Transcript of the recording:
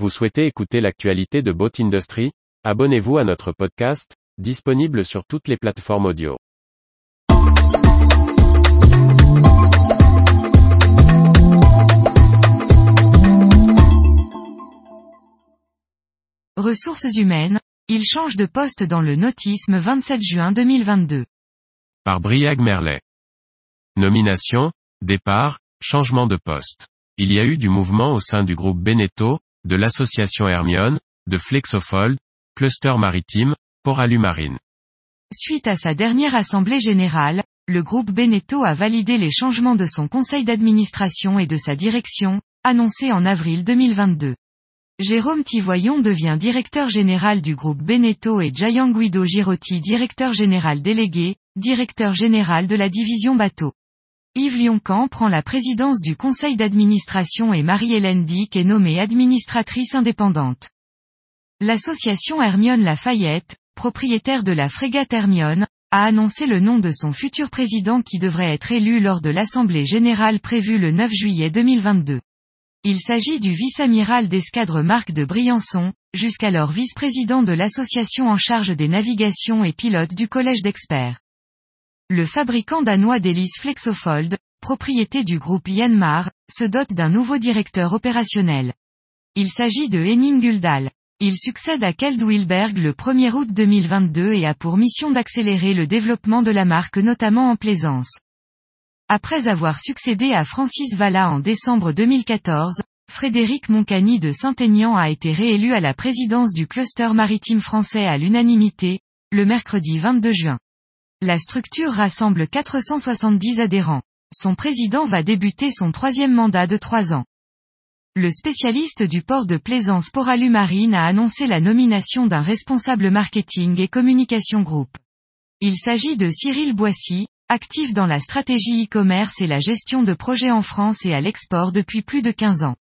Vous souhaitez écouter l'actualité de Boat Industry? Abonnez-vous à notre podcast, disponible sur toutes les plateformes audio. Ressources humaines, il change de poste dans le nautisme 27 juin 2022. Par Briag Merlet. Nomination, départ, changement de poste. Il y a eu du mouvement au sein du groupe Beneteau, de l'association Hermione, de Flexofold, Cluster Maritime, Poralu Marine. Suite à sa dernière assemblée générale, le groupe Beneteau a validé les changements de son conseil d'administration et de sa direction, annoncés en avril 2022. Jérôme Tivoyon devient directeur général du groupe Beneteau et Gianguido Guido Girotti directeur général délégué, directeur général de la division bateau. Yves Lioncan prend la présidence du conseil d'administration et Marie-Hélène Dick est nommée administratrice indépendante. L'association Hermione Lafayette, propriétaire de la frégate Hermione, a annoncé le nom de son futur président qui devrait être élu lors de l'assemblée générale prévue le 9 juillet 2022. Il s'agit du vice-amiral d'escadre Marc de Briançon, jusqu'alors vice-président de l'association en charge des navigations et pilote du collège d'experts. Le fabricant danois d'hélices Flexofold, propriété du groupe Yanmar, se dote d'un nouveau directeur opérationnel. Il s'agit de Henning Guldal. Il succède à Keld Wilberg le 1er août 2022 et a pour mission d'accélérer le développement de la marque notamment en plaisance. Après avoir succédé à Francis Valla en décembre 2014, Frédéric Moncani de Saint-Aignan a été réélu à la présidence du cluster maritime français à l'unanimité, le mercredi 22 juin. La structure rassemble 470 adhérents. Son président va débuter son troisième mandat de trois ans. Le spécialiste du port de plaisance Poralu Marine a annoncé la nomination d'un responsable marketing et communication groupe. Il s'agit de Cyril Boissy, actif dans la stratégie e-commerce et la gestion de projets en France et à l'export depuis plus de 15 ans.